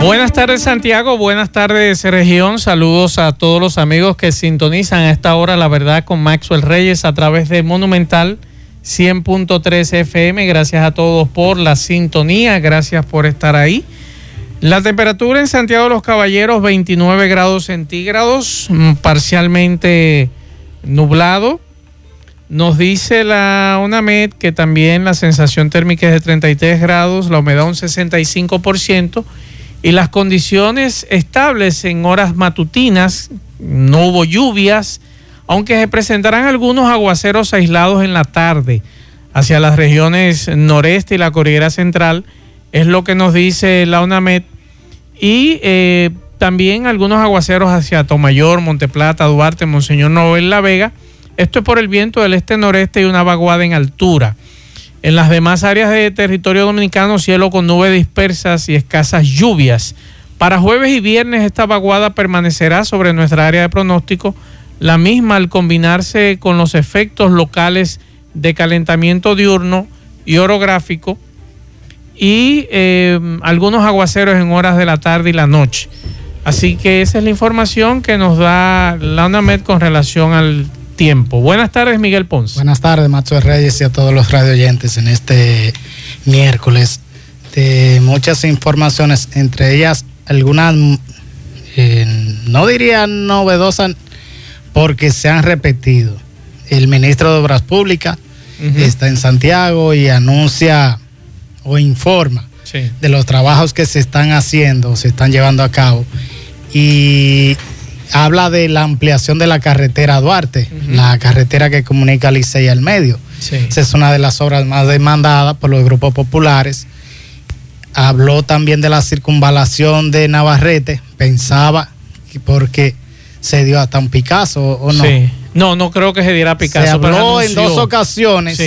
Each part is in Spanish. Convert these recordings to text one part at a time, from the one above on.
Buenas tardes Santiago, buenas tardes región, saludos a todos los amigos que sintonizan a esta hora la verdad con Maxwell Reyes a través de Monumental 100.3 FM, gracias a todos por la sintonía, gracias por estar ahí. La temperatura en Santiago de los Caballeros 29 grados centígrados, mm, parcialmente nublado. Nos dice la UNAMED que también la sensación térmica es de 33 grados, la humedad un 65% y las condiciones estables en horas matutinas, no hubo lluvias, aunque se presentarán algunos aguaceros aislados en la tarde. Hacia las regiones noreste y la cordillera central, es lo que nos dice la UNAMED, y eh, también algunos aguaceros hacia Tomayor, Monteplata, Duarte, Monseñor Noel La Vega, esto es por el viento del este-noreste y una vaguada en altura. En las demás áreas de territorio dominicano, cielo con nubes dispersas y escasas lluvias. Para jueves y viernes esta vaguada permanecerá sobre nuestra área de pronóstico, la misma al combinarse con los efectos locales de calentamiento diurno y orográfico y eh, algunos aguaceros en horas de la tarde y la noche. Así que esa es la información que nos da la UNAMED con relación al tiempo. Buenas tardes, Miguel Ponce. Buenas tardes, Macho Reyes y a todos los radio oyentes en este miércoles de muchas informaciones, entre ellas algunas, eh, no diría novedosas, porque se han repetido. El ministro de Obras Públicas está en Santiago y anuncia o informa de los trabajos que se están haciendo, se están llevando a cabo. Y habla de la ampliación de la carretera Duarte, la carretera que comunica Licey al medio. Esa es una de las obras más demandadas por los grupos populares. Habló también de la circunvalación de Navarrete, pensaba que porque se dio hasta un Picasso o no. No, no creo que se diera Picasso. Se habló en dos ocasiones,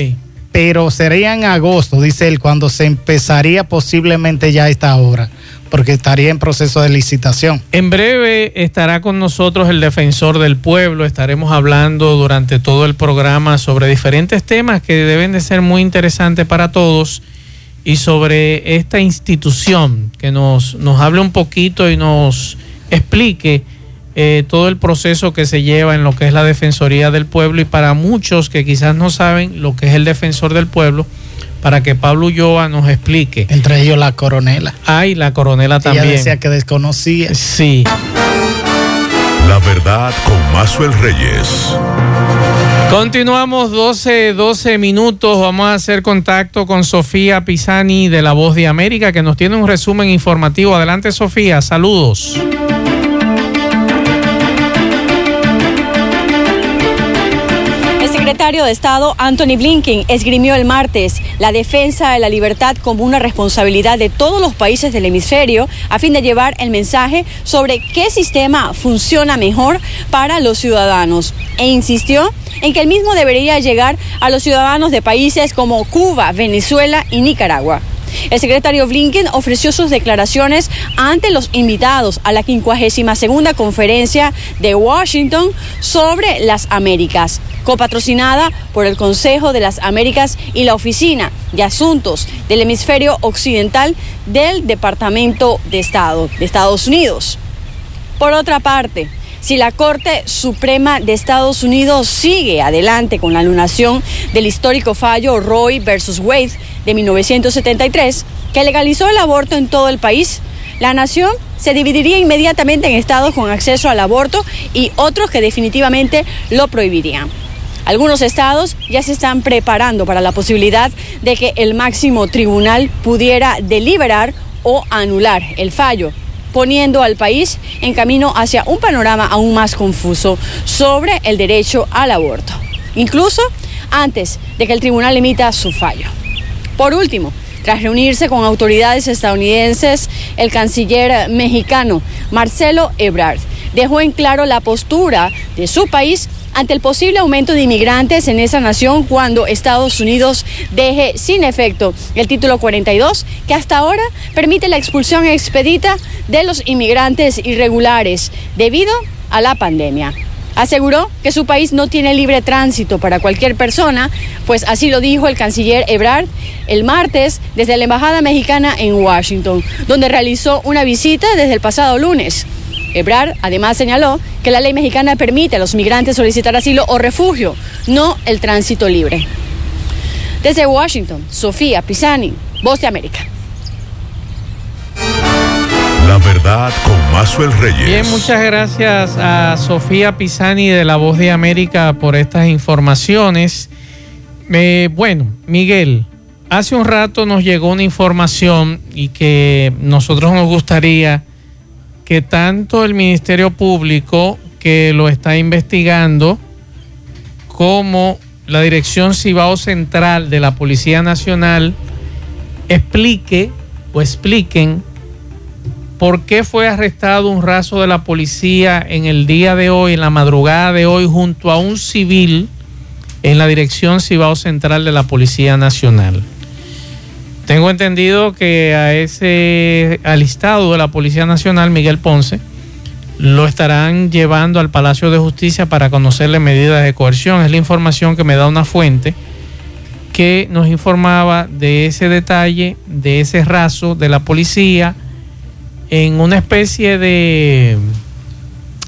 pero sería en agosto, dice él, cuando se empezaría posiblemente ya esta obra porque estaría en proceso de licitación. En breve estará con nosotros el defensor del pueblo, estaremos hablando durante todo el programa sobre diferentes temas que deben de ser muy interesantes para todos y sobre esta institución que nos, nos hable un poquito y nos explique eh, todo el proceso que se lleva en lo que es la Defensoría del Pueblo y para muchos que quizás no saben lo que es el defensor del pueblo, para que Pablo Ulloa nos explique. Entre ellos la coronela. Ay, la coronela también. Ella decía que desconocía. Sí. La verdad con Mazuel Reyes. Continuamos 12, 12 minutos. Vamos a hacer contacto con Sofía Pisani de La Voz de América, que nos tiene un resumen informativo. Adelante, Sofía. Saludos. Secretario de Estado Anthony Blinken esgrimió el martes la defensa de la libertad como una responsabilidad de todos los países del hemisferio a fin de llevar el mensaje sobre qué sistema funciona mejor para los ciudadanos e insistió en que el mismo debería llegar a los ciudadanos de países como Cuba, Venezuela y Nicaragua. El secretario Blinken ofreció sus declaraciones ante los invitados a la 52 conferencia de Washington sobre las Américas copatrocinada por el Consejo de las Américas y la Oficina de Asuntos del Hemisferio Occidental del Departamento de Estado de Estados Unidos. Por otra parte, si la Corte Suprema de Estados Unidos sigue adelante con la anunación del histórico fallo Roy versus Wade de 1973, que legalizó el aborto en todo el país, la nación se dividiría inmediatamente en estados con acceso al aborto y otros que definitivamente lo prohibirían. Algunos estados ya se están preparando para la posibilidad de que el máximo tribunal pudiera deliberar o anular el fallo poniendo al país en camino hacia un panorama aún más confuso sobre el derecho al aborto, incluso antes de que el tribunal emita su fallo. Por último, tras reunirse con autoridades estadounidenses, el canciller mexicano Marcelo Ebrard dejó en claro la postura de su país ante el posible aumento de inmigrantes en esa nación cuando Estados Unidos deje sin efecto el título 42, que hasta ahora permite la expulsión expedita de los inmigrantes irregulares debido a la pandemia. Aseguró que su país no tiene libre tránsito para cualquier persona, pues así lo dijo el canciller Ebrard el martes desde la Embajada Mexicana en Washington, donde realizó una visita desde el pasado lunes. Ebrard además señaló que la ley mexicana permite a los migrantes solicitar asilo o refugio, no el tránsito libre. Desde Washington, Sofía Pisani, Voz de América. La verdad con Mazuel Reyes. Bien, muchas gracias a Sofía Pisani de La Voz de América por estas informaciones. Eh, bueno, Miguel, hace un rato nos llegó una información y que nosotros nos gustaría que tanto el Ministerio Público que lo está investigando como la Dirección Cibao Central de la Policía Nacional explique o expliquen por qué fue arrestado un raso de la policía en el día de hoy, en la madrugada de hoy, junto a un civil en la Dirección Cibao Central de la Policía Nacional. Tengo entendido que a ese alistado de la Policía Nacional, Miguel Ponce, lo estarán llevando al Palacio de Justicia para conocerle medidas de coerción. Es la información que me da una fuente que nos informaba de ese detalle, de ese raso de la policía en una especie de,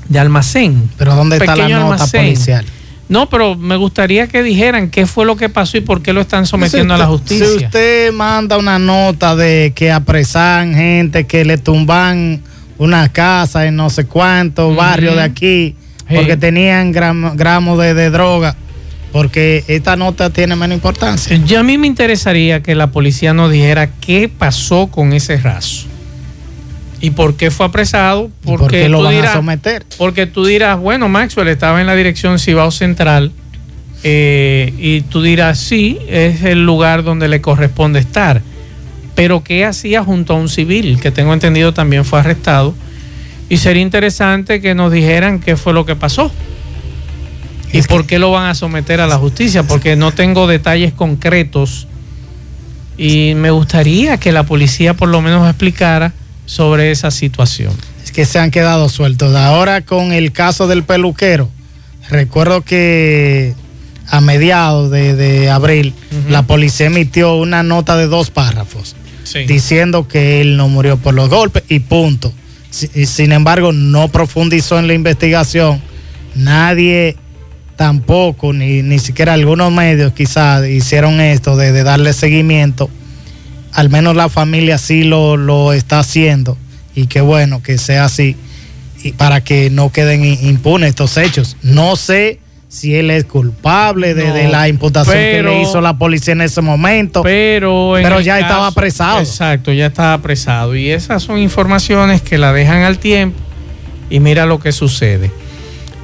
de almacén. Pero ¿dónde está la nota almacén. policial? No, pero me gustaría que dijeran qué fue lo que pasó y por qué lo están sometiendo Si a la justicia. Si usted manda una nota de que apresan gente, que le tumban una casa en no sé cuántos Ujú. barrios de aquí, Sí. porque tenían gram- gramos de, de droga, porque esta nota tiene menos importancia. Yo a mí me interesaría que la policía nos dijera qué pasó con ese raso y por qué fue apresado. ¿Y ¿Por Porque qué lo van dirás- a someter? Porque tú dirás, bueno, Maxwell estaba en la dirección Cibao Central eh, y tú dirás, sí, es el lugar donde le corresponde estar. Pero ¿qué hacía junto a un civil que tengo entendido también fue arrestado? Y sería interesante que nos dijeran qué fue lo que pasó. ¿Y Es por qué lo van a someter a la justicia? Porque no tengo detalles concretos y me gustaría que la policía por lo menos explicara sobre esa situación. Es que se han quedado sueltos. Ahora con el caso del peluquero, recuerdo que a mediados de, de abril la policía emitió una nota de dos párrafos Sí. diciendo que él no murió por los golpes y punto. Sin embargo, no profundizó en la investigación. Nadie tampoco, ni, ni siquiera algunos medios quizás hicieron esto de, de darle seguimiento. Al menos la familia sí lo, lo está haciendo y qué bueno que sea así y para que no queden impunes estos hechos. No sé si él es culpable de, No, de la imputación pero- que le hizo la policía en ese momento. Pero, ya estaba apresado. Exacto, ya estaba apresado. Y esas son informaciones que la dejan al tiempo y mira lo que sucede.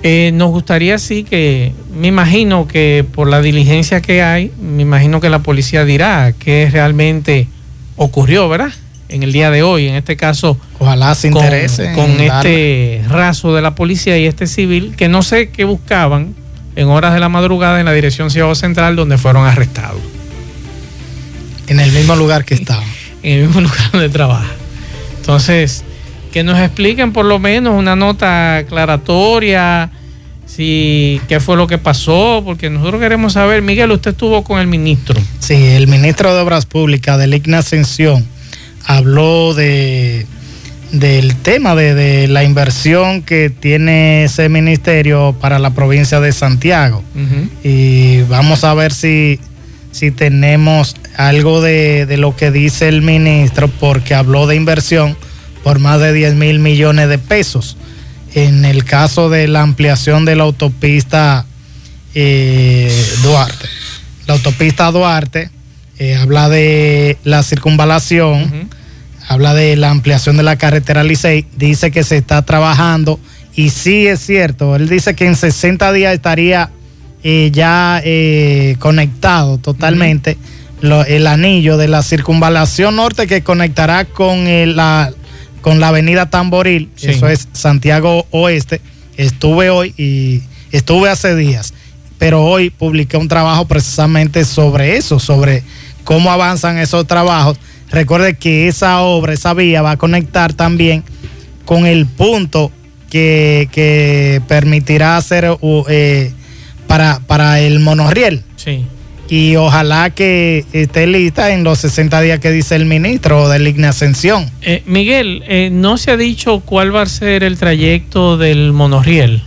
Eh, nos gustaría sí que, me imagino que por la diligencia que hay, me imagino que la policía dirá qué realmente ocurrió, ¿verdad? En el día de hoy, en este caso, Ojalá se interese. con este raso de la policía y este civil, que no sé qué buscaban en horas de la madrugada en la dirección Ciudad Central donde fueron arrestados. en el mismo lugar que estaba. en el mismo lugar donde trabaja. Entonces, que nos expliquen por lo menos una nota aclaratoria, si qué fue lo que pasó, porque nosotros queremos saber, Miguel, usted estuvo con el ministro. Sí, el ministro de Obras Públicas, del Igna Ascensión, habló de del tema de, de la inversión que tiene ese ministerio para la provincia de Santiago. Y vamos a ver si, si tenemos algo de, de lo que dice el ministro, porque habló de inversión por más de 10 mil millones de pesos. En el caso de la ampliación de la autopista eh, Duarte. La autopista Duarte eh, habla de la circunvalación, habla de la ampliación de la carretera Licey, dice que se está trabajando y sí es cierto, él dice que en 60 días estaría eh, ya conectado totalmente lo- el anillo de la circunvalación norte que conectará con la, con la avenida Tamboril, Sí. eso es Santiago Oeste. Estuve hoy y Estuve hace días, pero hoy publiqué un trabajo precisamente sobre eso, sobre cómo avanzan esos trabajos. Recuerde que esa obra, esa vía va a conectar también con el punto que, que permitirá hacer eh, para, para el monorriel. Sí. Y ojalá que esté lista en los 60 días que dice el ministro de Ligna Ascensión. Eh, Miguel, eh, ¿no se ha dicho cuál va a ser el trayecto del monorriel?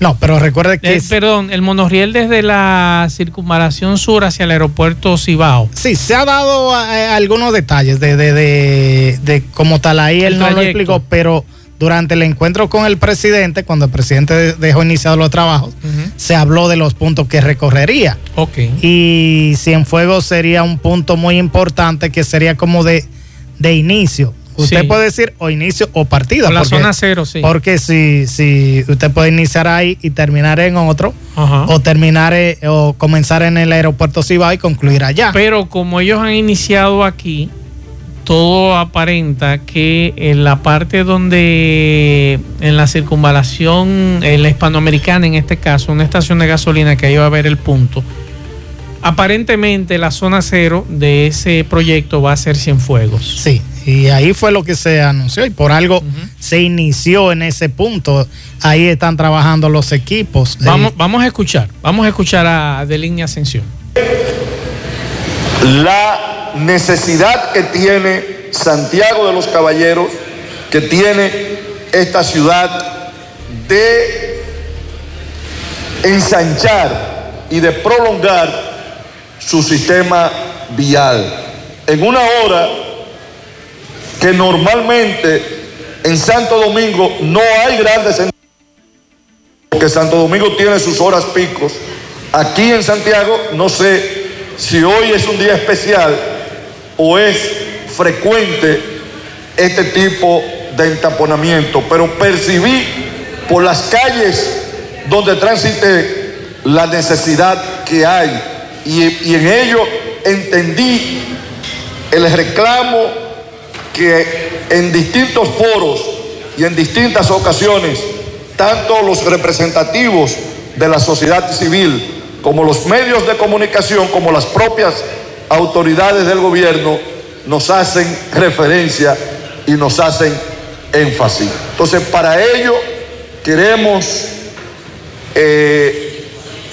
No, pero recuerde que... Eh, perdón, el monorriel desde la circunvalación sur hacia el aeropuerto Cibao. Sí, se ha dado eh, algunos detalles de, de, de, de como tal ahí, él no lo explicó, pero durante el encuentro con el presidente, cuando el presidente dejó iniciados los trabajos, se habló de los puntos que recorrería. Ok. Y Cienfuegos sería un punto muy importante que sería como de, de inicio. Usted Sí. puede decir o inicio o partida. Por la porque- zona cero, sí. Porque si, si usted puede iniciar ahí y terminar en otro, Ajá. o terminar eh, o comenzar en el aeropuerto Cibao y concluir allá. Pero como ellos han iniciado aquí, todo aparenta que en la parte donde, en la circunvalación, en la hispanoamericana en este caso, una estación de gasolina que ahí va a haber el punto, aparentemente la zona cero de ese proyecto va a ser Cienfuegos. Sí, y ahí fue lo que se anunció y por algo se inició en ese punto. Ahí están trabajando los equipos. Vamos, vamos a escuchar, vamos a escuchar a De Línea Ascensión. la necesidad que tiene Santiago de los Caballeros, que tiene esta ciudad de ensanchar y de prolongar su sistema vial. En una hora que normalmente en Santo Domingo no hay grandes porque Santo Domingo tiene sus horas picos. Aquí en Santiago no sé si hoy es un día especial o es frecuente este tipo de entaponamiento, pero percibí por las calles donde transité la necesidad que hay. Y, y en ello entendí el reclamo que en distintos foros y en distintas ocasiones, tanto los representativos de la sociedad civil como los medios de comunicación, como las propias autoridades del gobierno, nos hacen referencia y nos hacen énfasis. Entonces, para ello queremos eh,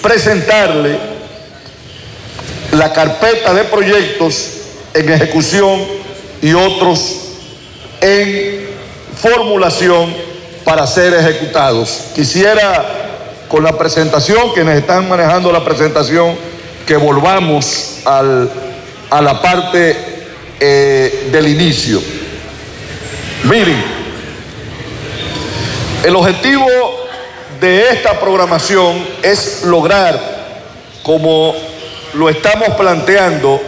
presentarle la carpeta de proyectos en ejecución y otros en formulación para ser ejecutados. Quisiera con la presentación, quienes están manejando la presentación, que volvamos al- a la parte eh, del inicio. Miren, el objetivo de esta programación es lograr, como lo estamos planteando,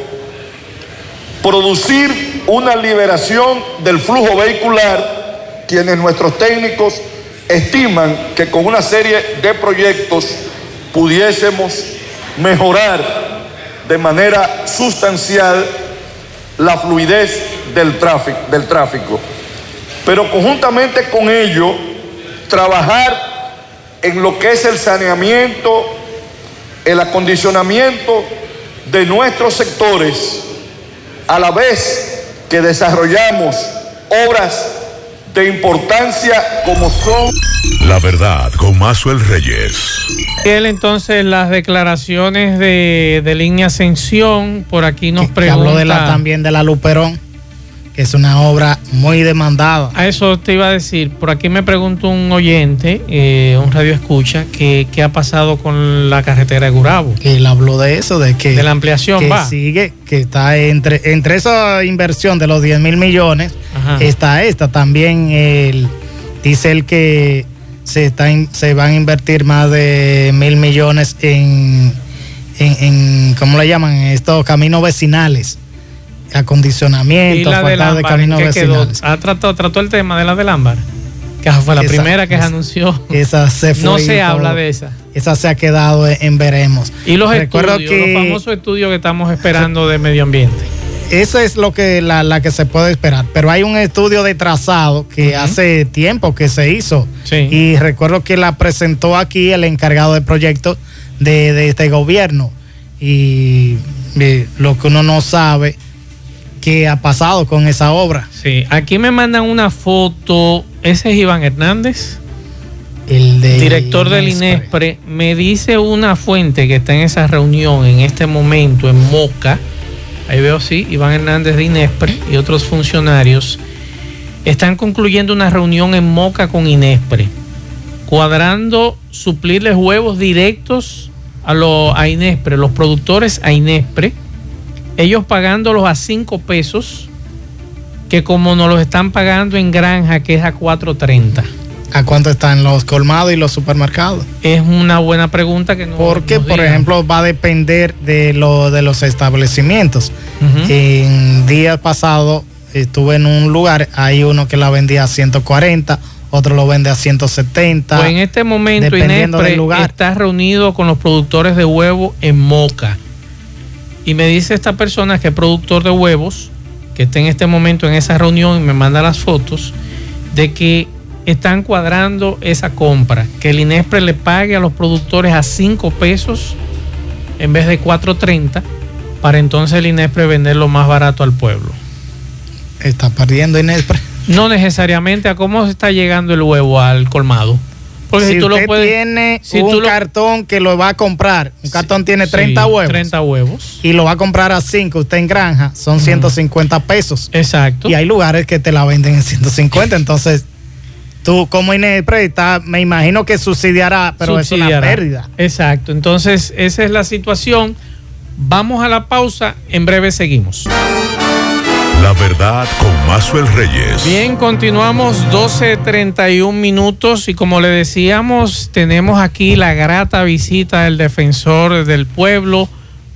producir una liberación del flujo vehicular, quienes nuestros técnicos estiman que con una serie de proyectos pudiésemos mejorar de manera sustancial la fluidez del tráfico, del tráfico. Pero conjuntamente con ello, trabajar en lo que es el saneamiento, el acondicionamiento de nuestros sectores, a la vez que desarrollamos obras de importancia como son La verdad con Mazuel Reyes. Él entonces las declaraciones de, de Línea Ascensión, por aquí nos que pregunta. habló de la, también de la Luperón, que es una obra muy demandada. A eso te iba a decir, por aquí me pregunta un oyente, eh, un radio escucha, que qué ha pasado con la carretera de Gurabo. Que él habló de eso, de que, De la ampliación, que va. sigue, que está entre, entre esa inversión de los 10 mil millones, Ajá. está esta. También él, dice él que se, está in- se van a invertir más de mil millones en, en, en, ¿cómo le llaman? Estos caminos vecinales. Y Acondicionamiento, la del asfaltado de ámbar, ¿en caminos qué quedó? vecinales. ¿Ha tratado, trató el tema de la del ámbar? Que fue la Esa- primera que se anunció. Esa se fue No y se todo. habla de esa. Esa se ha quedado en veremos. Y los Recuerdo estudios, que los famosos estudios que estamos esperando de medio ambiente. eso es lo que la, la, que se puede esperar. Pero hay un estudio de trazado que hace tiempo que se hizo. Y recuerdo que la presentó aquí el encargado de proyecto de, de este gobierno. Y, y lo que uno no sabe qué ha pasado con esa obra. Sí, aquí me mandan una foto. Ese es Iván Hernández. El director del INESPRE me dice una fuente que está en esa reunión en este momento en Moca. Ahí veo sí, Iván Hernández de INESPRE y otros funcionarios están concluyendo una reunión en Moca con INESPRE, cuadrando suplirles huevos directos a, lo, a INESPRE, los productores a INESPRE ellos pagándolos a 5 pesos, que como nos los están pagando en granja, que es a 4.30. ¿A cuánto están los colmados y los supermercados? Es una buena pregunta que no. Porque, por ejemplo, va a depender de, lo, de los establecimientos. En días pasados estuve en un lugar, hay uno que la vendía a 140, otro lo vende a 170. Pues en este momento Inespre está reunido con los productores de huevo en Moca. Y me dice esta persona que es productor de huevos, que está en este momento en esa reunión y me manda las fotos, de que están cuadrando esa compra, que el INESPRE le pague a los productores a 5 pesos en vez de 4.30 para entonces el INESPRE venderlo más barato al pueblo. ¿Está perdiendo INESPRE? No necesariamente. ¿A cómo está llegando el huevo al colmado? Porque si, tú lo puedes, tiene un cartón que lo va a comprar, un cartón tiene 30 huevos. 30 huevos. Y lo va a comprar a 5, usted en granja, son 150 pesos. Exacto. Y hay lugares que te la venden en 150, entonces tú como Inespre me imagino que subsidiará, pero es una pérdida. Exacto, entonces esa es la situación. Vamos a la pausa, en breve seguimos. La verdad con Mazuel Reyes. Bien, continuamos 12.31 minutos y como le decíamos, tenemos aquí la grata visita del defensor del pueblo,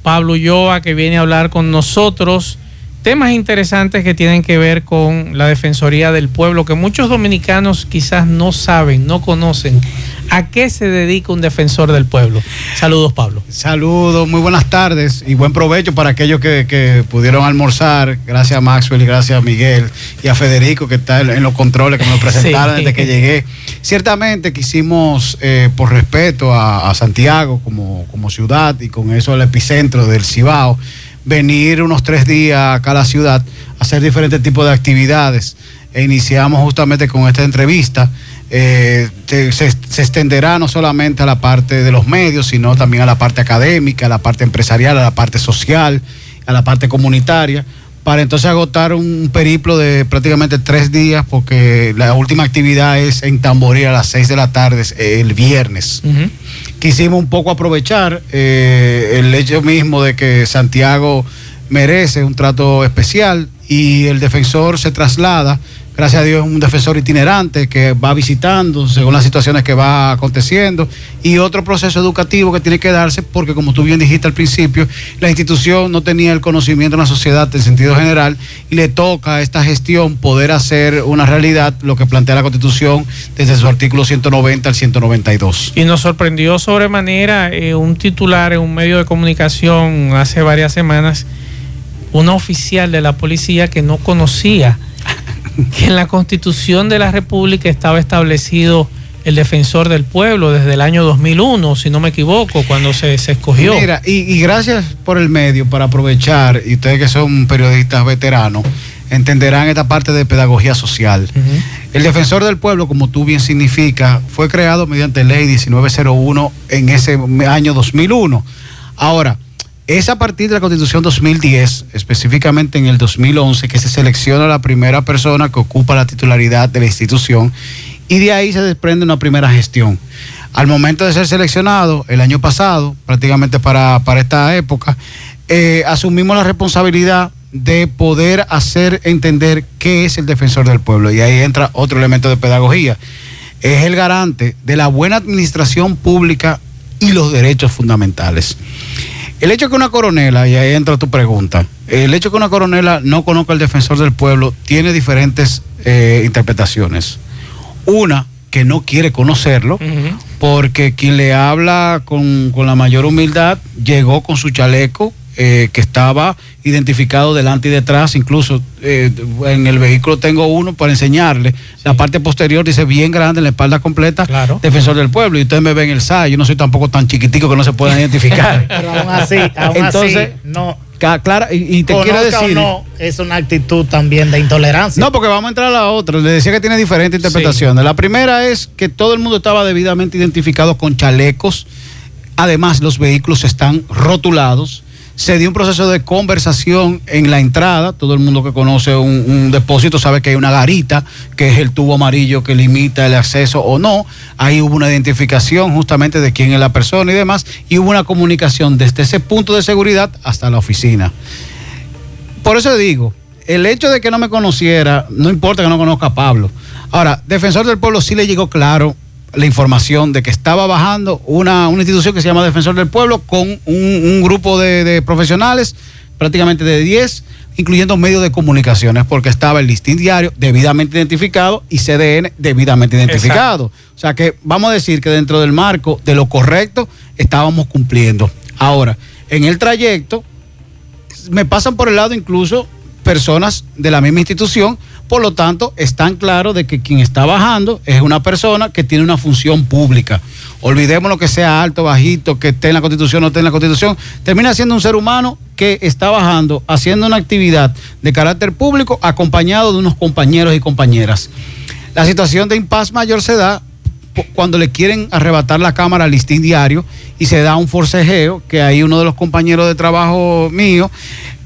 Pablo Ulloa, que viene a hablar con nosotros temas interesantes que tienen que ver con la Defensoría del Pueblo, que muchos dominicanos quizás no saben, no conocen. ¿A qué se dedica un defensor del pueblo? Saludos, Pablo. Saludos, muy buenas tardes y buen provecho para aquellos que, pudieron almorzar. Gracias a Maxwell y gracias a Miguel y a Federico que está en los controles, que me lo presentaron desde que llegué. Ciertamente quisimos, eh, por respeto a, Santiago como, como ciudad y con eso el epicentro del Cibao, venir unos tres días acá a la ciudad a hacer diferentes tipos de actividades. E iniciamos justamente con esta entrevista. Eh, se, extenderá no solamente a la parte de los medios, sino también a la parte académica, a la parte empresarial, a la parte social, a la parte comunitaria, para entonces agotar un periplo de prácticamente tres días, porque la última actividad es en Tamboril a las seis de la tarde, el viernes. Quisimos un poco aprovechar eh, el hecho mismo de que Santiago merece un trato especial y el defensor se traslada gracias a Dios, es un defensor itinerante que va visitando según las situaciones que va aconteciendo y otro proceso educativo que tiene que darse porque, como tú bien dijiste al principio, la institución no tenía el conocimiento en la sociedad en sentido general y le toca a esta gestión poder hacer una realidad lo que plantea la Constitución desde su artículo 190 al 192. Y nos sorprendió sobremanera eh, un titular en un medio de comunicación hace varias semanas, una oficial de la policía que no conocía que en la constitución de la República estaba establecido el defensor del pueblo desde el año 2001, si no me equivoco, cuando se, escogió. Mira, y, gracias por el medio para aprovechar, y ustedes que son periodistas veteranos, entenderán esta parte de pedagogía social. El defensor del pueblo, como tú bien significa, fue creado mediante ley 1901 en ese año 2001. Ahora, es a partir de la Constitución 2010, específicamente en el 2011, que se selecciona la primera persona que ocupa la titularidad de la institución y de ahí se desprende una primera gestión. Al momento de ser seleccionado, el año pasado, prácticamente para, esta época, eh, asumimos la responsabilidad de poder hacer entender qué es el defensor del pueblo. Y ahí entra otro elemento de pedagogía. Es el garante de la buena administración pública y los derechos fundamentales. El hecho que una coronela, y ahí entra tu pregunta, el hecho que una coronela no conozca al defensor del pueblo tiene diferentes eh, interpretaciones. Una, que no quiere conocerlo, porque quien le habla con, la mayor humildad llegó con su chaleco eh, que estaba identificado delante y detrás, incluso eh, en el vehículo tengo uno para enseñarle, la parte posterior dice bien grande, en la espalda completa, Claro. defensor del pueblo, y ustedes me ven el SAI, yo no soy tampoco tan chiquitico que no se puedan identificar. Pero aún así, aún Entonces, así, no. Clara, y, y te quiero conozca o decir... no, es una actitud también de intolerancia. No, porque vamos a entrar a la otra. Le decía que tiene diferentes interpretaciones. La primera es que todo el mundo estaba debidamente identificado con chalecos. Además, los vehículos están rotulados. Se dio un proceso de conversación en la entrada. Todo el mundo que conoce un, depósito sabe que hay una garita, que es el tubo amarillo que limita el acceso o no. Ahí hubo una identificación justamente de quién es la persona y demás. Y hubo una comunicación desde ese punto de seguridad hasta la oficina por eso digo, el hecho de que no me conociera, no importa que no conozca a Pablo. Ahora, Defensor del Pueblo sí le llegó claro la información de que estaba bajando una, una institución que se llama Defensor del Pueblo con un, un grupo de, de profesionales, prácticamente de 10, incluyendo medios de comunicaciones, porque estaba el listín diario debidamente identificado y CDN debidamente identificado. O sea que vamos a decir que dentro del marco de lo correcto estábamos cumpliendo. Ahora, en el trayecto, me pasan por el lado incluso personas de la misma institución, por lo tanto, están claros de que quien está bajando es una persona que tiene una función pública. Olvidemos lo que sea alto, bajito, que esté en la constitución o no esté en la constitución, termina siendo un ser humano que está bajando, haciendo una actividad de carácter público acompañado de unos compañeros y compañeras. La situación de impas mayor se da cuando le quieren arrebatar la cámara al listín diario y se da un forcejeo, que ahí uno de los compañeros de trabajo mío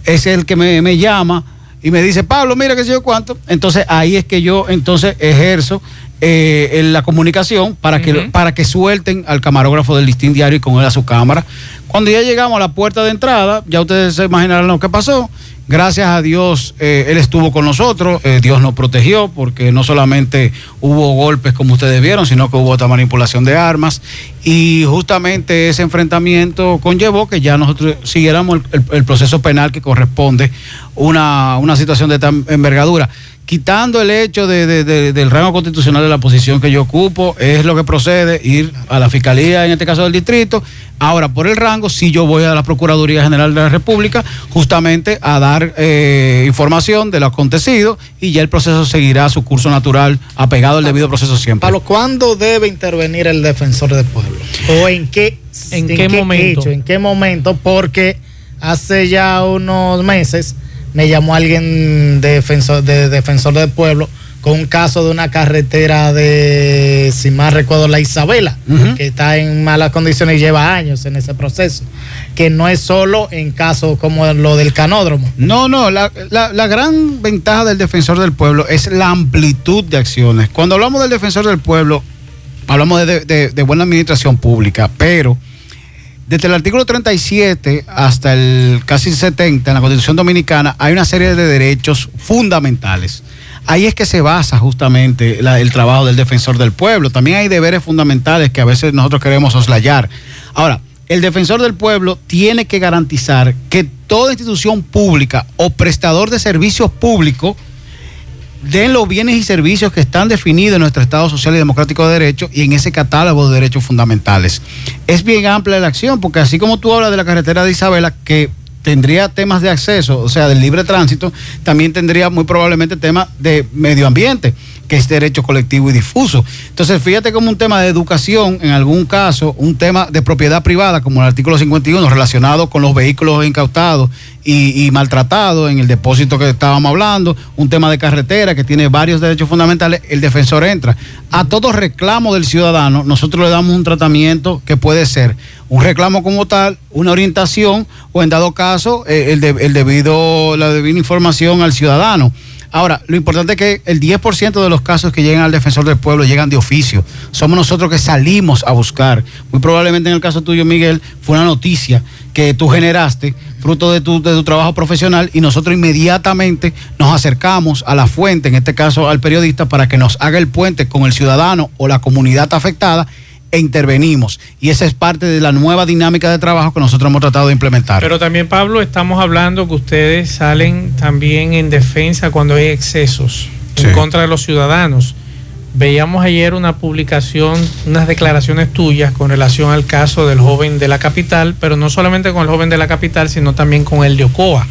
es el que me, me llama y me dice, Pablo, mira que sé yo cuánto. Entonces ahí es que yo entonces ejerzo eh, en la comunicación para que, para que suelten al camarógrafo del listín diario y con él a su cámara. Cuando ya llegamos a la puerta de entrada, ya ustedes se imaginarán lo que pasó. Gracias a Dios, eh, Él estuvo con nosotros, eh, Dios nos protegió, porque no solamente hubo golpes como ustedes vieron, sino que hubo otra manipulación de armas. Y justamente ese enfrentamiento conllevó que ya nosotros siguiéramos el, el- proceso penal que corresponde una, una situación de tan envergadura. Quitando el hecho de- de- de- del rango constitucional de la posición que yo ocupo, es lo que procede ir a la fiscalía, en este caso del distrito. Ahora, por el rango, si yo voy a la Procuraduría General de la República, justamente a dar eh, información de lo acontecido y ya el proceso seguirá su curso natural, apegado al debido proceso siempre. Pablo, ¿cuándo debe intervenir el defensor del pueblo? ¿O en qué, ¿En qué momento? hecho, ¿En qué momento? Porque hace ya unos meses me llamó alguien de defensor, de defensor del pueblo con un caso de una carretera de, si mal recuerdo, la Isabela, que está en malas condiciones y lleva años en ese proceso. Que no es solo en casos como lo del canódromo. No, no, la, la- la gran ventaja del defensor del pueblo es la amplitud de acciones. Cuando hablamos del defensor del pueblo, hablamos de, de- de buena administración pública, pero desde el artículo 37 hasta el casi 70 en la Constitución Dominicana hay una serie de derechos fundamentales. Ahí es que se basa justamente el trabajo del defensor del pueblo. También hay deberes fundamentales que a veces nosotros queremos soslayar. Ahora, el defensor del pueblo tiene que garantizar que toda institución pública o prestador de servicios públicos den los bienes y servicios que están definidos en nuestro Estado Social y Democrático de Derecho y en ese catálogo de derechos fundamentales. Es bien amplia la acción, porque así como tú hablas de la carretera de Isabela, que tendría temas de acceso, o sea, del libre tránsito, también tendría muy probablemente temas de medio ambiente, que es derecho colectivo y difuso. Entonces, fíjate como un tema de educación, en algún caso, un tema de propiedad privada, como el artículo 51, relacionado con los vehículos incautados y, maltratados en el depósito que estábamos hablando, un tema de carretera que tiene varios derechos fundamentales, el defensor entra. A todo reclamo del ciudadano, nosotros le damos un tratamiento que puede ser un reclamo como tal, una orientación o en dado caso eh, el, de- el debido, la debida información al ciudadano. Ahora, lo importante es que el 10% de los casos que llegan al defensor del pueblo llegan de oficio. Somos nosotros que salimos a buscar. Muy probablemente en el caso tuyo, Miguel, fue una noticia que tú generaste, fruto de tu, de tu trabajo profesional, y nosotros inmediatamente nos acercamos a la fuente, en este caso al periodista, para que nos haga el puente con el ciudadano o la comunidad afectada e intervenimos. Y esa es parte de la nueva dinámica de trabajo que nosotros hemos tratado de implementar. Pero también, Pablo, estamos hablando que ustedes salen también en defensa cuando hay excesos Sí. en contra de los ciudadanos. Veíamos ayer una publicación, unas declaraciones tuyas con relación al caso del joven de la capital, pero no solamente con el joven de la capital, sino también con el de Ocoa.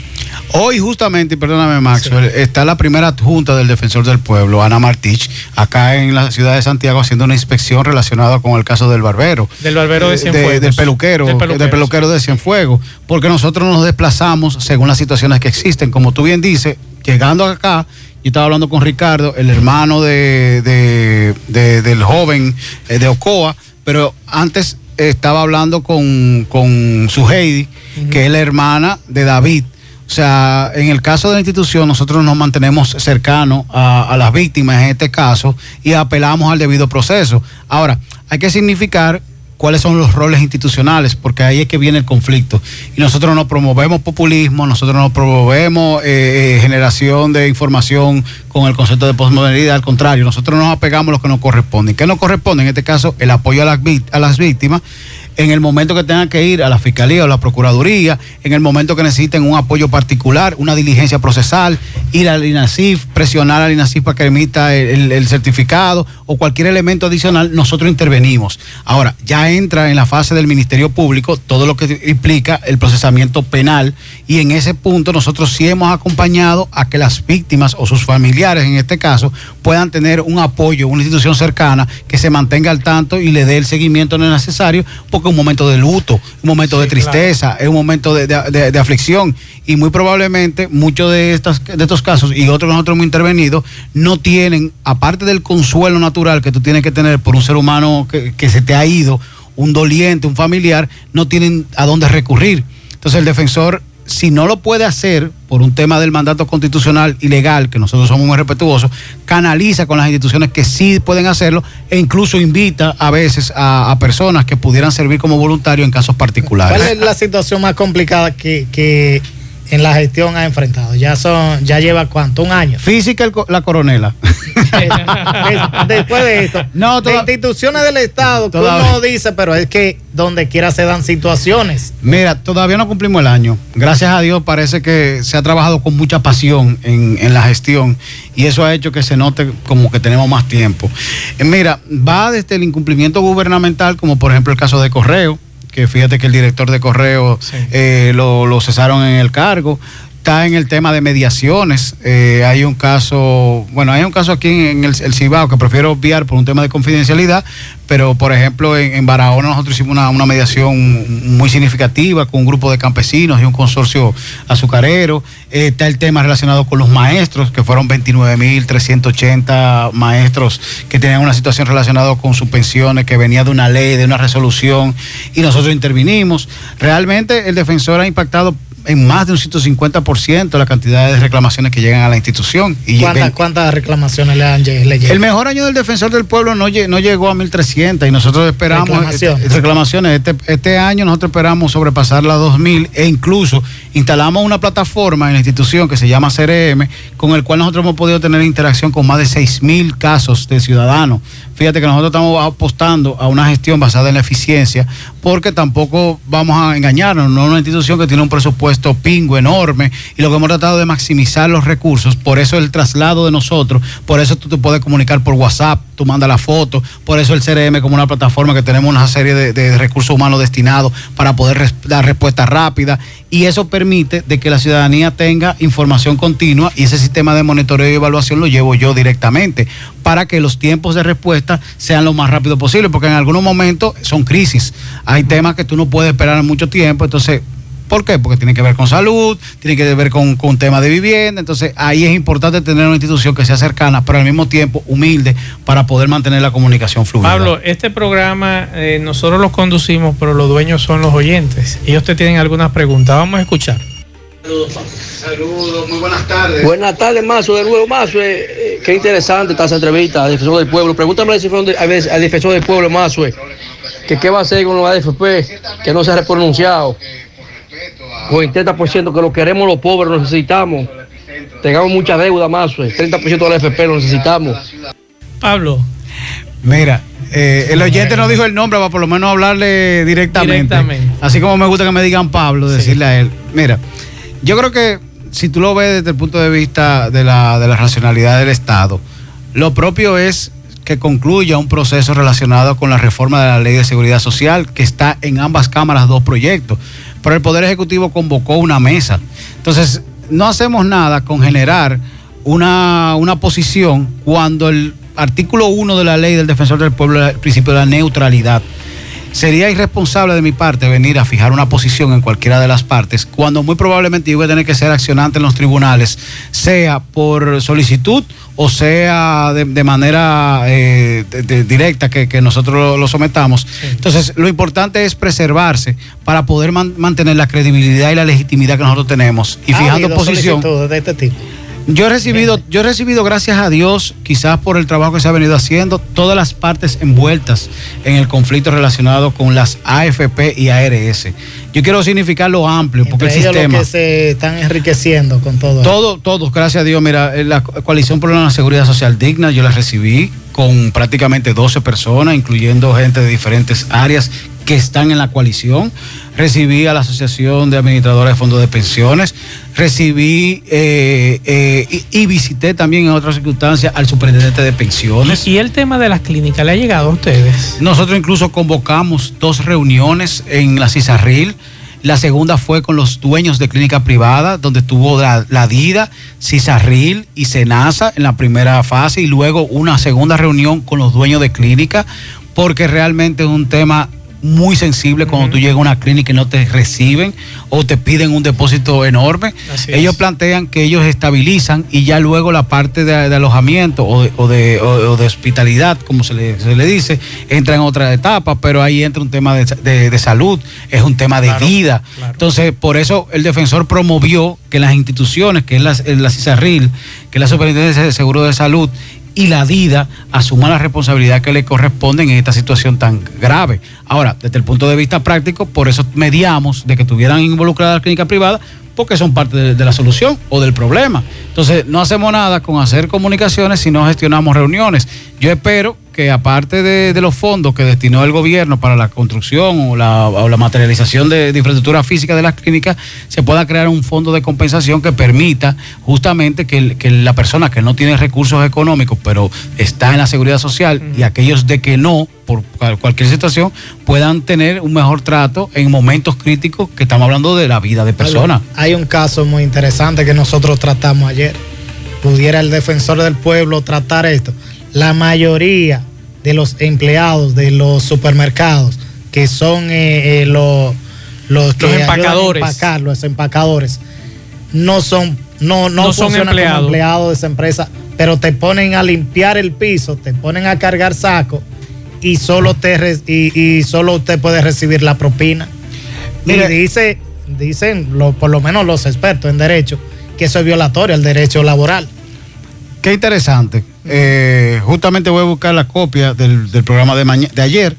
Hoy justamente, perdóname Maxwell, está la primera junta del defensor del pueblo, Ana Martich, acá en la ciudad de Santiago haciendo una inspección relacionada con el caso del barbero. Del barbero de Eh, Cienfuegos. del peluquero, Del del peluquero, de Cienfuegos, porque nosotros nos desplazamos según las situaciones que existen. Como tú bien dices, llegando acá, yo estaba hablando con Ricardo, el hermano de, de- de- del joven eh, de Ocoa, pero antes estaba hablando con, con su Heidi, que es la hermana de David. O sea, en el caso de la institución, nosotros nos mantenemos cercanos a, las víctimas en este caso y apelamos al debido proceso. Ahora, hay que significar cuáles son los roles institucionales, porque ahí es que viene el conflicto. Y nosotros no promovemos populismo, nosotros no promovemos eh, eh, generación de información con el concepto de posmodernidad, al contrario, nosotros nos apegamos a lo que nos corresponde. ¿Qué nos corresponde? En este caso, el apoyo a las, a las víctimas en el momento que tengan que ir a la Fiscalía o la Procuraduría, en el momento que necesiten un apoyo particular, una diligencia procesal, ir al INACIF, presionar al INACIF para que emita el, el- certificado o cualquier elemento adicional, nosotros intervenimos. Ahora, ya entra en la fase del Ministerio Público todo lo que implica el procesamiento penal y en ese punto nosotros sí hemos acompañado a que las víctimas o sus familiares, en este caso, puedan tener un apoyo, una institución cercana que se mantenga al tanto y le dé el seguimiento necesario, porque es un momento de luto, un momento de tristeza, es un momento de, de- de- de aflicción y muy probablemente muchos de, estas, de estos casos y otros que nosotros hemos intervenido no tienen, aparte del consuelo natural que tú tienes que tener por un ser humano que, que se te ha ido, un doliente, un familiar, no tienen a dónde recurrir. Entonces el defensor, si no lo puede hacer por un tema del mandato constitucional y legal, que nosotros somos muy respetuosos, canaliza con las instituciones que sí pueden hacerlo e incluso invita a veces a, personas que pudieran servir como voluntarios en casos particulares. ¿Cuál es la situación más complicada que, que en la gestión ha enfrentado? Ya son, ya lleva cuánto, un año. Física el la coronela. Des- Después de esto, No, de toda- instituciones del Estado, que uno dice, pero es que donde quiera se dan situaciones. Mira, todavía no cumplimos el año. Gracias a Dios parece que se ha trabajado con mucha pasión en, en la gestión y eso ha hecho que se note como que tenemos más tiempo. Eh, mira, va desde el incumplimiento gubernamental, como por ejemplo el caso de Correo, que fíjate que el director de Correo Sí. eh, lo, lo cesaron en el cargo. Está en el tema de mediaciones. eh, hay un caso, bueno, hay un caso aquí en el, el Cibao que prefiero obviar por un tema de confidencialidad, pero por ejemplo en, Barahona nosotros hicimos una, una mediación muy significativa con un grupo de campesinos y un consorcio azucarero. Eh, está el tema relacionado con los maestros, que fueron 29.380 maestros que tenían una situación relacionada con sus pensiones, que venía de una ley, de una resolución, y nosotros intervinimos. Realmente el defensor ha impactado en más de un 150% la cantidad de reclamaciones que llegan a la institución. Y ¿Cuántas, ven- cuántas reclamaciones le han le el llegan? mejor año del defensor del pueblo no, lle- no llegó a 1.300 y nosotros esperamos Reclamaciones. este- reclamaciones. Este, este año nosotros esperamos sobrepasar las 2.000 e incluso instalamos una plataforma en la institución que se llama CRM con el cual nosotros hemos podido tener interacción con más de 6.000 casos de ciudadanos. Fíjate que nosotros estamos apostando a una gestión basada en la eficiencia porque tampoco vamos a engañarnos, no es una institución que tiene un presupuesto pingo enorme y lo que hemos tratado de maximizar los recursos, por eso el traslado de nosotros, por eso tú te puedes comunicar por WhatsApp, tú mandas la foto, por eso el CRM como una plataforma que tenemos una serie de, recursos humanos destinados para poder dar respuesta rápida y eso permite de que la ciudadanía tenga información continua y ese sistema de monitoreo y evaluación lo llevo yo directamente para que los tiempos de respuesta sean lo más rápido posible, porque en algunos momentos son crisis. Hay temas que tú no puedes esperar mucho tiempo, entonces ¿Por qué? Porque tiene que ver con salud, tiene que ver con, con temas de vivienda. Entonces, ahí es importante tener una institución que sea cercana, pero al mismo tiempo humilde para poder mantener la comunicación fluida. Pablo, este programa eh, nosotros lo conducimos, pero los dueños son los oyentes. Ellos te tienen algunas preguntas. Vamos a escuchar. Saludos, muy buenas tardes. Buenas tardes, Mazo, de nuevo, Mazo. eh, eh, qué interesante está esa entrevista al defensor del pueblo. Pregúntame al defensor, de- al al defensor del pueblo, Mazo, eh, que qué va a hacer con la AFP, que no se ha pronunciado. Con el 30% que lo queremos los pobres, lo necesitamos. Tengamos mucha deuda. El 30% de la AFP lo necesitamos. Pablo, Mira, eh, el oyente no dijo el nombre para por lo menos hablarle directamente. Directamente. Así como me gusta que me digan Pablo, decirle a él. Mira, yo creo que si tú lo ves desde el punto de vista de la, de la racionalidad del Estado, lo propio es que concluya un proceso relacionado con la reforma de la ley de seguridad social, que está en ambas cámaras dos proyectos. Pero el Poder Ejecutivo convocó una mesa. Entonces, no hacemos nada con generar una, una posición cuando el artículo 1 de la ley del defensor del pueblo, el principio de la neutralidad, sería irresponsable de mi parte venir a fijar una posición en cualquiera de las partes, cuando muy probablemente yo voy a tener que ser accionante en los tribunales, sea por solicitud o sea de, manera eh, directa que, nosotros lo, sometamos. Entonces, lo importante es preservarse para poder mantener la credibilidad y la legitimidad que nosotros tenemos. Y fijando posición. De este tipo. Yo he recibido, yo he recibido, gracias a Dios, quizás por el trabajo que se ha venido haciendo, todas las partes envueltas en el conflicto relacionado con las AFP y ARS. Yo quiero significar lo amplio, porque el sistema. que se están enriqueciendo con todo. Todo, todos, gracias a Dios. Mira, la coalición por la seguridad social digna, yo la recibí con prácticamente 12 personas, incluyendo gente de diferentes áreas que están en la coalición. Recibí a la Asociación de Administradores de Fondos de Pensiones, recibí eh, eh, y, visité también en otras circunstancias al superintendente de pensiones. ¿Y el tema de las clínicas le ha llegado a ustedes? Nosotros incluso convocamos dos reuniones en la CISARRIL. La segunda fue con los dueños de clínica privada, donde tuvo la, la, DIDA, CISARRIL y SENASA en la primera fase, y luego una segunda reunión con los dueños de clínica, porque realmente es un tema muy sensible cuando tú llegas a una clínica y no te reciben o te piden un depósito enorme. ellos plantean que ellos estabilizan y ya luego la parte de, alojamiento o de, hospitalidad, como se le, dice, entra en otra etapa, pero ahí entra un tema de, salud, es un tema de vida. Entonces, por eso el defensor promovió que las instituciones, que es la, la CISARRIL, que es la Superintendencia de Seguro de Salud, y la DIDA asuma la responsabilidad que le corresponde en esta situación tan grave. Ahora, desde el punto de vista práctico, por eso mediamos de que tuvieran involucrada la clínica privada, porque son parte de, la solución o del problema. Entonces, no hacemos nada con hacer comunicaciones si no gestionamos reuniones. Yo espero que aparte de, los fondos que destinó el gobierno para la construcción o la, materialización de, infraestructura física de las clínicas, se pueda crear un fondo de compensación que permita justamente que, la persona que no tiene recursos económicos, pero está en la seguridad social, y aquellos de que no, por cualquier situación, puedan tener un mejor trato en momentos críticos que estamos hablando de la vida de personas. Hay un caso muy interesante que nosotros tratamos ayer. ¿Pudiera el defensor del pueblo tratar esto? La mayoría de los empleados de los supermercados, que son eh, eh, los, los, que empacadores. Empacar, los empacadores, no son, no, no, son empleados. empleados de esa empresa, pero te ponen a limpiar el piso, te ponen a cargar saco y solo te y, solo usted puede recibir la propina. y dice, dicen por lo menos los expertos en derecho que eso es violatorio al derecho laboral. Qué interesante. Eh, justamente voy a buscar la copia del, programa de, de ayer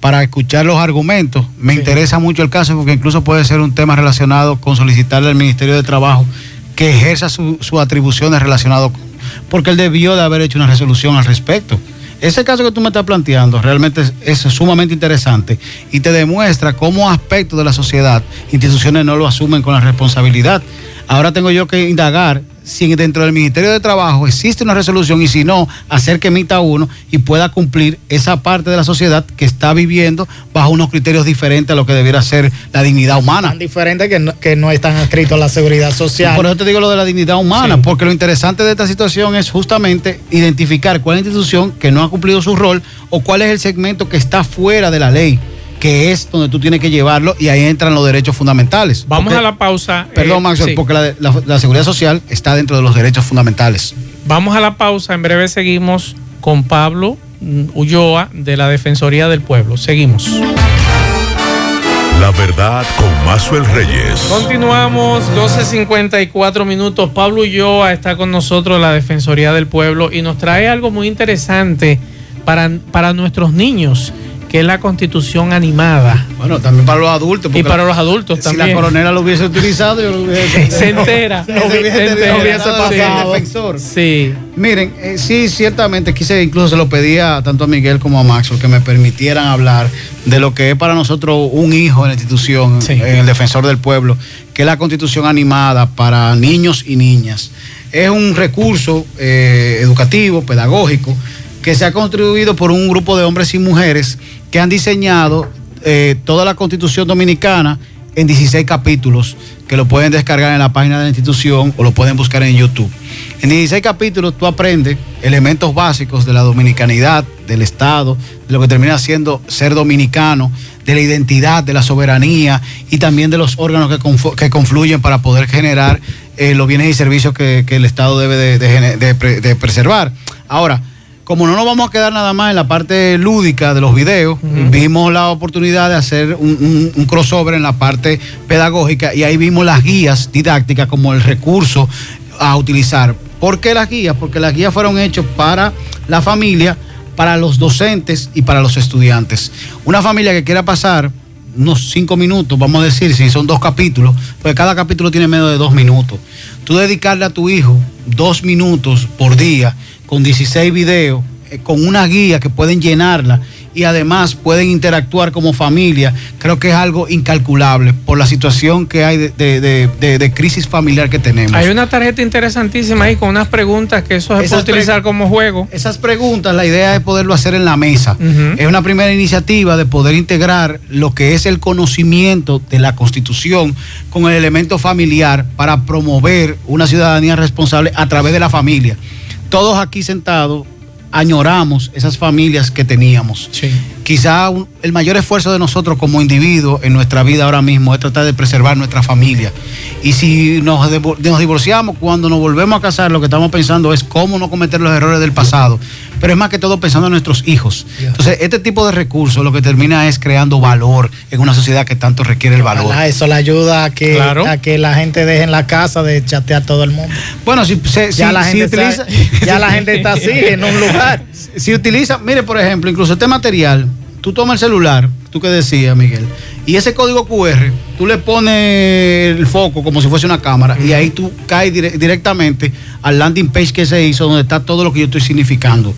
para escuchar los argumentos. Me interesa mucho el caso porque incluso puede ser un tema relacionado con solicitarle al Ministerio de Trabajo que ejerza sus su atribuciones relacionadas con... Porque él debió de haber hecho una resolución al respecto. Ese caso que tú me estás planteando realmente es, sumamente interesante y te demuestra cómo aspectos de la sociedad, instituciones no lo asumen con la responsabilidad. Ahora tengo yo que indagar si dentro del Ministerio de Trabajo existe una resolución y si no, hacer que emita uno y pueda cumplir esa parte de la sociedad que está viviendo bajo unos criterios diferentes a lo que debiera ser la dignidad humana. Tan diferentes que no, que no están adscritos a la seguridad social. Por eso te digo lo de la dignidad humana, porque lo interesante de esta situación es justamente identificar cuál es la institución que no ha cumplido su rol o cuál es el segmento que está fuera de la ley que es donde tú tienes que llevarlo y ahí entran los derechos fundamentales. Vamos a la pausa. Perdón, eh, porque la, seguridad social está dentro de los derechos fundamentales. Vamos a la pausa, en breve seguimos con Pablo Ulloa de la Defensoría del Pueblo. Seguimos. La verdad con Mazuel Reyes. Continuamos, 12.54 minutos. Pablo Ulloa está con nosotros de la Defensoría del Pueblo y nos trae algo muy interesante para, para nuestros niños que es la constitución animada. Bueno, también para los adultos. Y para los adultos también. Si la coronela lo hubiese utilizado, yo lo hubiese. se entera. no, hubiese, pasado. defensor. Sí. Miren, eh, sí, ciertamente quise, incluso se lo pedía tanto a Miguel como a Max, que me permitieran hablar de lo que es para nosotros un hijo en la institución, en el defensor del pueblo, que es la constitución animada para niños y niñas. Es un recurso eh, educativo, pedagógico que se ha construido por un grupo de hombres y mujeres que han diseñado eh, toda la constitución dominicana en 16 capítulos que lo pueden descargar en la página de la institución o lo pueden buscar en YouTube. En 16 capítulos tú aprendes elementos básicos de la dominicanidad, del Estado, de lo que termina siendo ser dominicano, de la identidad, de la soberanía y también de los órganos que, confluyen para poder generar eh, los bienes y servicios que, el Estado debe de preservar. Ahora, como no nos vamos a quedar nada más en la parte lúdica de los videos, vimos la oportunidad de hacer un, crossover en la parte pedagógica y ahí vimos las guías didácticas como el recurso a utilizar. ¿Por qué las guías? Porque las guías fueron hechas para la familia, para los docentes y para los estudiantes. Una familia que quiera pasar unos cinco minutos, vamos a decir, si son dos capítulos, pues cada capítulo tiene menos de dos minutos. Tú dedicarle a tu hijo dos minutos por día con 16 videos, eh, con una guía que pueden llenarla y además pueden interactuar como familia, creo que es algo incalculable por la situación que hay de, crisis familiar que tenemos. Hay una tarjeta interesantísima ahí con unas preguntas que eso se puede utilizar como juego. Esas preguntas, la idea es poderlo hacer en la mesa. Es una primera iniciativa de poder integrar lo que es el conocimiento de la Constitución con el elemento familiar para promover una ciudadanía responsable a través de la familia todos aquí sentados añoramos esas familias que teníamos. Quizá el mayor esfuerzo de nosotros como individuos en nuestra vida ahora mismo es tratar de preservar nuestra familia. Y si nos, nos divorciamos, cuando nos volvemos a casar, lo que estamos pensando es cómo no cometer los errores del pasado pero es más que todo pensando en nuestros hijos. Entonces, este tipo de recursos lo que termina es creando valor en una sociedad que tanto requiere el valor. eso le ayuda a que, que la gente deje en la casa de chatear a todo el mundo. Bueno, si, ya, la, gente utiliza, ya la gente está así en un lugar. Si utiliza, mire, por ejemplo, incluso este material, tú tomas el celular, tú que decías, Miguel, y ese código QR, tú le pones el foco como si fuese una cámara y ahí tú caes directamente al landing page que se hizo donde está todo lo que yo estoy significando.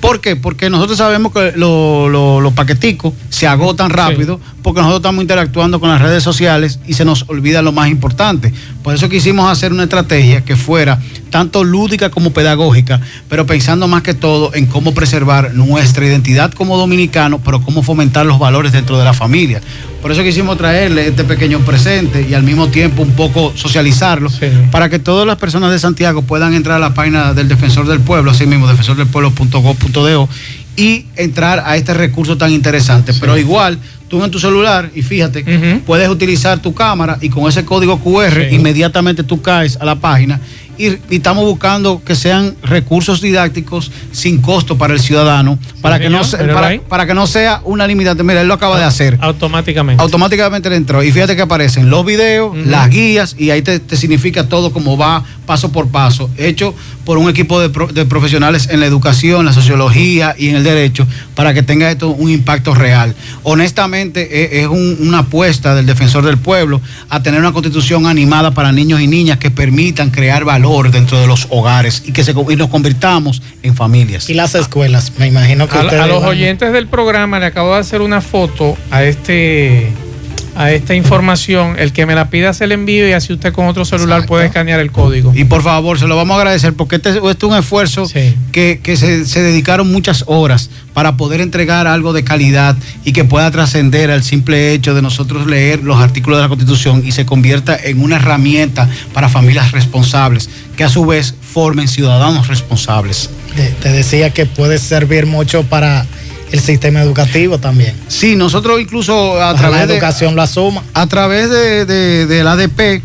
¿Por qué? Porque nosotros sabemos que los paqueticos se agotan rápido porque nosotros estamos interactuando con las redes sociales y se nos olvida lo más importante. Por eso quisimos hacer una estrategia que fuera tanto lúdica como pedagógica, pero pensando más que todo en cómo preservar nuestra identidad como dominicanos, pero cómo fomentar los valores dentro de la familia. Por eso quisimos traerle este pequeño presente y al mismo tiempo un poco socializarlo para que todas las personas de Santiago puedan entrar a la página del Defensor del Pueblo, así mismo defensordelpueblo.gov.do y entrar a este recurso tan interesante. Pero igual, tú en tu celular, y fíjate, puedes utilizar tu cámara y con ese código QR inmediatamente tú caes a la página y, estamos buscando que sean recursos didácticos sin costo para el ciudadano, para, que, no para, que no sea una limitante. Mira, él lo acaba de hacer. Automáticamente. Automáticamente le entró. Y fíjate que aparecen los videos, las guías, y ahí te, significa todo como va paso por paso, hecho por un equipo de, profesionales en la educación, la sociología y en el derecho, para que tenga esto un impacto real. Honestamente, e, es, una apuesta del defensor del pueblo a tener una constitución animada para niños y niñas que permitan crear valor dentro de los hogares y que se, nos convirtamos en familias. Y las escuelas, me imagino que... A, a los oyentes del programa le acabo de hacer una foto a este a esta información, el que me la pida se le envío y así usted con otro celular puede escanear el código. Y por favor, se lo vamos a agradecer porque este, este es un esfuerzo que, se, dedicaron muchas horas para poder entregar algo de calidad y que pueda trascender al simple hecho de nosotros leer los artículos de la Constitución y se convierta en una herramienta para familias responsables, que a su vez formen ciudadanos responsables. te decía que puede servir mucho para el sistema educativo también. Sí, nosotros incluso a través de la educación la suma. A través de, de, del ADP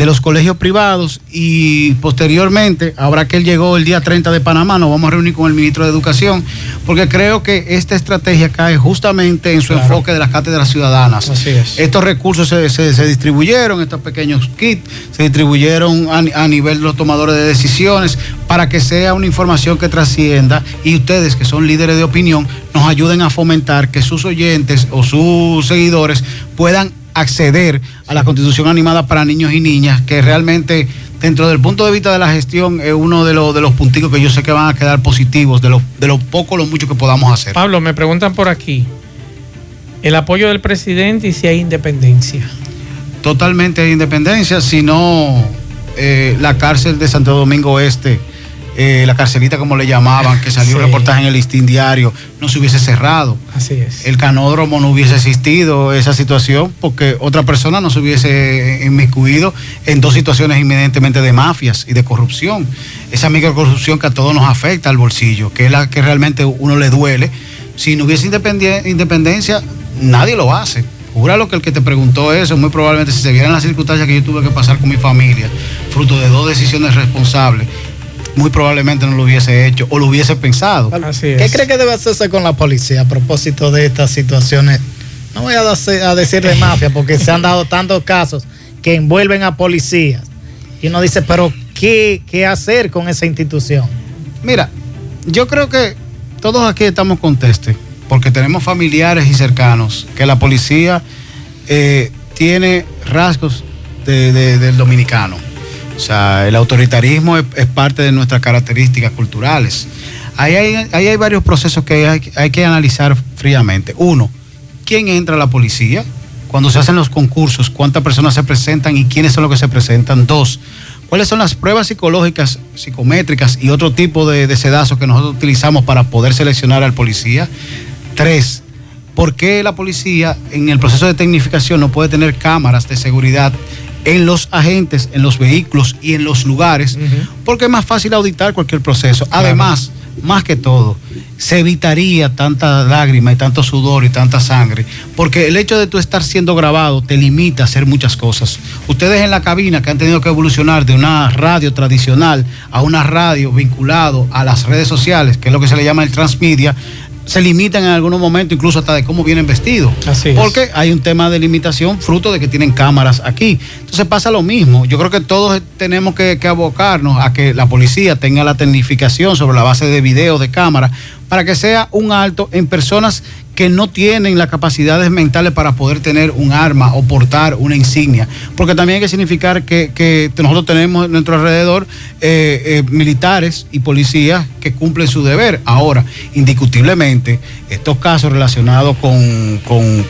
de los colegios privados y posteriormente, ahora que él llegó el día 30 de Panamá, nos vamos a reunir con el ministro de Educación, porque creo que esta estrategia cae justamente en su enfoque de las cátedras ciudadanas. Así es. Estos recursos se, distribuyeron, estos pequeños kits, se distribuyeron a, nivel de los tomadores de decisiones para que sea una información que trascienda y ustedes que son líderes de opinión nos ayuden a fomentar que sus oyentes o sus seguidores puedan acceder a la constitución animada para niños y niñas, que realmente dentro del punto de vista de la gestión es uno de, los de los punticos que yo sé que van a quedar positivos, de lo, de lo poco o lo mucho que podamos hacer. Pablo, me preguntan por aquí, el apoyo del presidente y si hay independencia. Totalmente hay independencia, si no eh, la cárcel de Santo Domingo Este eh, la carcelita como le llamaban, que salió un reportaje en el listín diario, no se hubiese cerrado. Así es. El canódromo no hubiese existido esa situación porque otra persona no se hubiese inmiscuido en dos situaciones inmediatamente de mafias y de corrupción. Esa microcorrupción que a todos nos afecta al bolsillo, que es la que realmente uno le duele. Si no hubiese independencia, nadie lo hace. lo que el que te preguntó eso, muy probablemente si se vieran las circunstancias que yo tuve que pasar con mi familia, fruto de dos decisiones responsables, muy probablemente no lo hubiese hecho o lo hubiese pensado. ¿Qué cree que debe hacerse con la policía a propósito de estas situaciones? No voy a, a decir de mafia porque se han dado tantos casos que envuelven a policías. Y uno dice, pero ¿qué, qué hacer con esa institución? Mira, yo creo que todos aquí estamos contestes porque tenemos familiares y cercanos que la policía eh, tiene rasgos del dominicano o sea, el autoritarismo es, parte de nuestras características culturales. Ahí hay, varios procesos que hay, que analizar fríamente. Uno, ¿quién entra a la policía? Cuando se hacen los concursos, ¿cuántas personas se presentan y quiénes son los que se presentan? Dos, ¿cuáles son las pruebas psicológicas, psicométricas y otro tipo de, de sedazos que nosotros utilizamos para poder seleccionar al policía? Tres, ¿por qué la policía en el proceso de tecnificación no puede tener cámaras de seguridad en los agentes, en los vehículos y en los lugares, porque es más fácil auditar cualquier proceso. Además, más que todo, se evitaría tanta lágrima y tanto sudor y tanta sangre, porque el hecho de tú estar siendo grabado te limita a hacer muchas cosas. Ustedes en la cabina que han tenido que evolucionar de una radio tradicional a una radio vinculado a las redes sociales, que es lo que se le llama el transmedia, se limitan en algunos momentos incluso hasta de cómo vienen vestidos. Así porque hay un tema de limitación fruto de que tienen cámaras aquí. Entonces pasa lo mismo. Yo creo que todos tenemos que, que abocarnos a que la policía tenga la tecnificación sobre la base de video, de cámara, para que sea un alto en personas que no tienen las capacidades mentales para poder tener un arma o portar una insignia. Porque también hay que significar que, nosotros tenemos en nuestro alrededor eh, eh, militares y policías que cumplen su deber. Ahora, indiscutiblemente, estos casos relacionados con,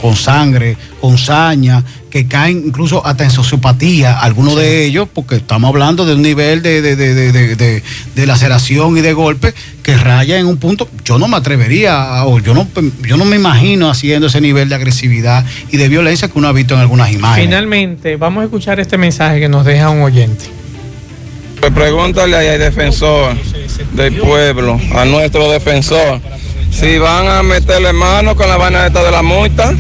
con sangre, con saña, que caen incluso hasta en sociopatía, algunos de ellos, porque estamos hablando de un nivel de, de, laceración y de golpe que raya en un punto, yo no me atrevería, o yo no, yo no me imagino haciendo ese nivel de agresividad y de violencia que uno ha visto en algunas imágenes. Finalmente, vamos a escuchar este mensaje que nos deja un oyente. Pues pregúntale al defensor del pueblo, a nuestro defensor si van a meterle mano con la vaina esta de la multa,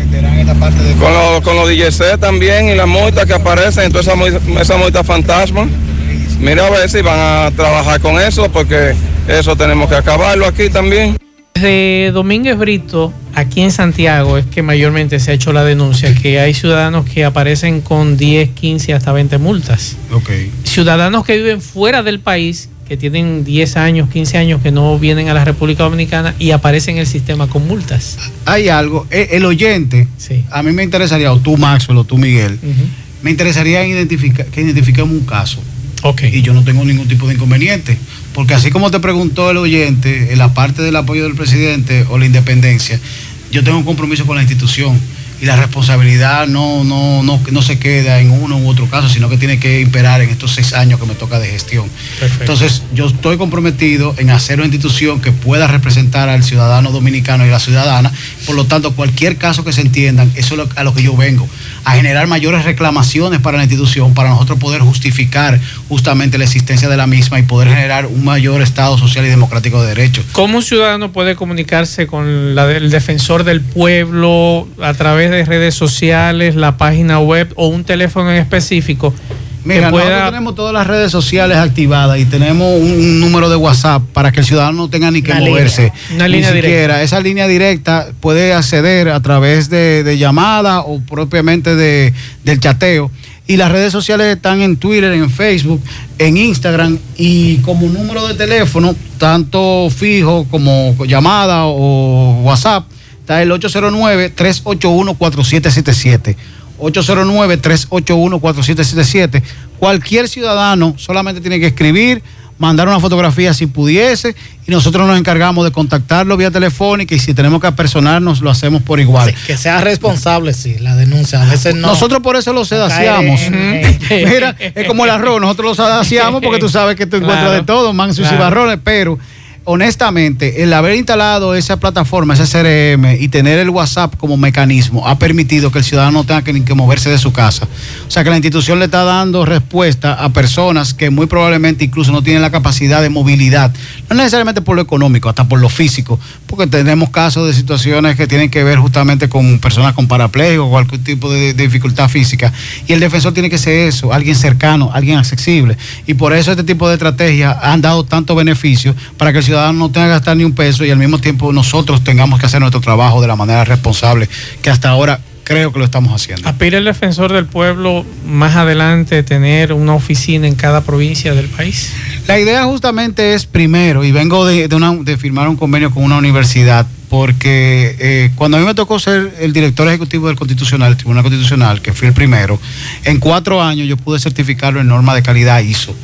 con los con DJC también y la multa que aparecen, entonces esa, esa multa fantasma. Mira a ver si van a trabajar con eso, porque eso tenemos que acabarlo aquí también. Desde Domínguez Brito, aquí en Santiago, es que mayormente se ha hecho la denuncia que hay ciudadanos que aparecen con 10, 15, hasta 20 multas. Okay. Ciudadanos que viven fuera del país que tienen 10 años, 15 años que no vienen a la República Dominicana y aparecen en el sistema con multas. Hay algo, eh, el, oyente, a mí me interesaría, o tú Maxwell o tú Miguel, me interesaría identificar, que identifiquemos un caso. Okay. Y yo no tengo ningún tipo de inconveniente, porque así como te preguntó el oyente, en la parte del apoyo del presidente o la independencia, yo tengo un compromiso con la institución y la responsabilidad no, no, no, no se queda en uno u otro caso, sino que tiene que imperar en estos seis años que me toca de gestión. Entonces, yo estoy comprometido en hacer una institución que pueda representar al ciudadano dominicano y a la ciudadana. Por lo tanto, cualquier caso que se entiendan, eso es a lo que yo vengo, a generar mayores reclamaciones para la institución, para nosotros poder justificar justamente la existencia de la misma y poder generar un mayor Estado social y democrático de derechos. ¿Cómo un ciudadano puede comunicarse con el defensor del pueblo a través de redes sociales, la página web o un teléfono en específico. Mira, nosotros tenemos todas las redes sociales activadas y tenemos un, número de WhatsApp para que el ciudadano no tenga ni que moverse. Una ni línea siquiera. Esa línea directa puede acceder a través de, llamada o propiamente de, del chateo. Y las redes sociales están en Twitter, en Facebook, en Instagram y como número de teléfono, tanto fijo como llamada o WhatsApp, está el 809-381-4777. 809-381-4777. Cualquier ciudadano solamente tiene que escribir, mandar una fotografía si pudiese y nosotros nos encargamos de contactarlo vía telefónica y si tenemos que apersonarnos lo hacemos por igual. que sea responsable, sí, la denuncia. A veces no. Nosotros por eso lo sedaciamos. Mira, es como el arroz, nosotros lo sedaciamos porque tú sabes que tú encuentras de todo, mansos y barrones, pero honestamente, el haber instalado esa plataforma, ese CRM y tener el WhatsApp como mecanismo ha permitido que el ciudadano no tenga que, moverse de su casa. O sea que la institución le está dando respuesta a personas que muy probablemente incluso no tienen la capacidad de movilidad, no necesariamente por lo económico, hasta por lo físico, porque tenemos casos de situaciones que tienen que ver justamente con personas con paraplejo o cualquier tipo de, de dificultad física. Y el defensor tiene que ser eso, alguien cercano, alguien accesible. Y por eso este tipo de estrategias han dado tanto beneficio para que el ciudadano no tenga que gastar ni un peso y al mismo tiempo nosotros tengamos que hacer nuestro trabajo de la manera responsable que hasta ahora creo que lo estamos haciendo. ¿Aspira el defensor del pueblo más adelante tener una oficina en cada provincia del país? La idea justamente es primero, y vengo de, de, una, de firmar un convenio con una universidad, porque eh, cuando a mí me tocó ser el director ejecutivo del Constitucional, el Tribunal Constitucional, que fui el primero, en cuatro años yo pude certificarlo en norma de calidad ISO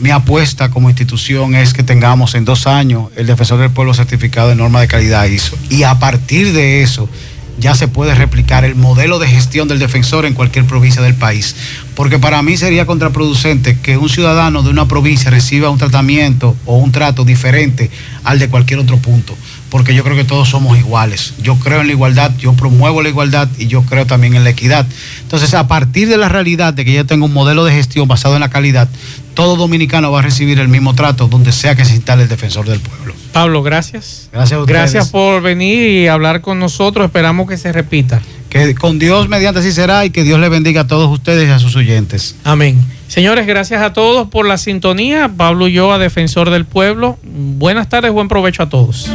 mi apuesta como institución es que tengamos en dos años el defensor del pueblo certificado en norma de calidad ISO. Y a partir de eso ya se puede replicar el modelo de gestión del defensor en cualquier provincia del país. Porque para mí sería contraproducente que un ciudadano de una provincia reciba un tratamiento o un trato diferente al de cualquier otro punto porque yo creo que todos somos iguales. Yo creo en la igualdad, yo promuevo la igualdad y yo creo también en la equidad. Entonces, a partir de la realidad de que yo tengo un modelo de gestión basado en la calidad, todo dominicano va a recibir el mismo trato donde sea que se instale el defensor del pueblo. Pablo, gracias. Gracias a ustedes. Gracias por venir y hablar con nosotros. Esperamos que se repita. Que con Dios mediante así será y que Dios le bendiga a todos ustedes y a sus oyentes. Amén. Señores, gracias a todos por la sintonía. Pablo Ulloa, defensor del pueblo. Buenas tardes, buen provecho a todos.